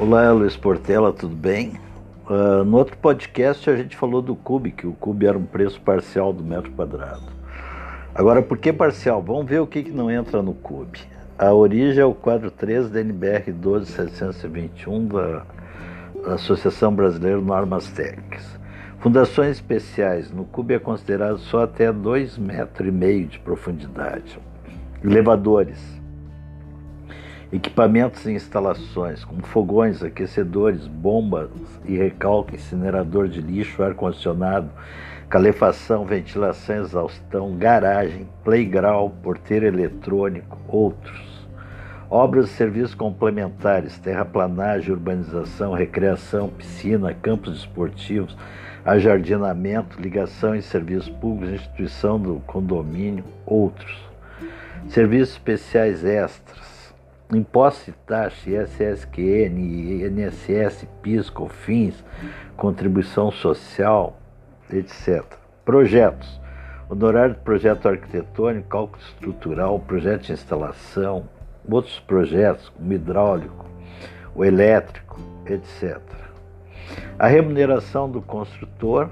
Olá, Luiz Portela, tudo bem? Uh, no outro podcast a gente falou do CUB, que o CUB era um preço parcial do metro quadrado. Agora, por que parcial? Vamos ver o que, que não entra no CUB. A origem é o quadro 3 da NBR 12721 da Associação Brasileira Normas Técnicas. Fundações especiais. No CUB é considerado só até 2,5 metros de profundidade. Elevadores equipamentos e instalações, como fogões, aquecedores, bombas e recalque, incinerador de lixo, ar-condicionado, calefação, ventilação, exaustão, garagem, playground, porteiro eletrônico, outros. Obras e serviços complementares, terraplanagem, urbanização, recreação, piscina, campos esportivos, ajardinamento, ligação em serviços públicos, instituição do condomínio, outros. Serviços especiais extras, imposto e taxa, ISSQN, INSS, PIS, COFINS, contribuição social, etc. Projetos. Honorário de projeto arquitetônico, cálculo estrutural, projeto de instalação, outros projetos, como hidráulico, o elétrico, etc. A remuneração do construtor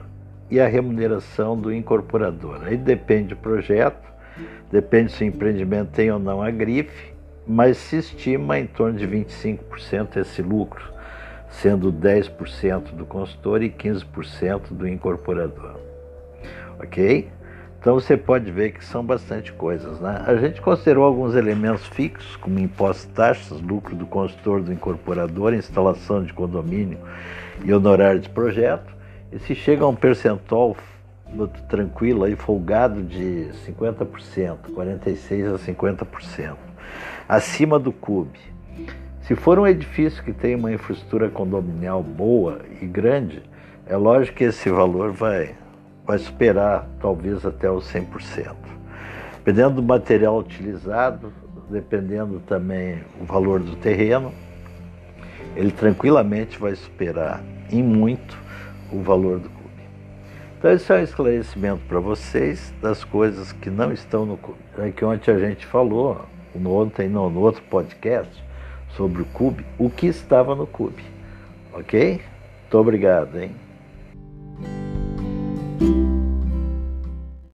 e a remuneração do incorporador. Aí depende do projeto, depende se o empreendimento tem ou não a grife, mas se estima em torno de 25% esse lucro, sendo 10% do consultor e 15% do incorporador. Ok? Então você pode ver que são bastante coisas. Né? A gente considerou alguns elementos fixos, como impostos, taxas, lucro do consultor, do incorporador, instalação de condomínio e honorário de projeto. E se chega a um percentual tranquilo e folgado de 50%, 46% a 50% acima do CUB. Se for um edifício que tem uma infraestrutura condominial boa e grande, é lógico que esse valor vai, vai superar talvez até os 100%. Dependendo do material utilizado, dependendo também o valor do terreno, ele tranquilamente vai superar em muito o valor do CUB. Então, esse é um esclarecimento para vocês das coisas que não estão no CUB. É que ontem a gente falou, no ontem, não, no outro podcast sobre o Cube, o que estava no Cube. Ok? Muito obrigado, hein?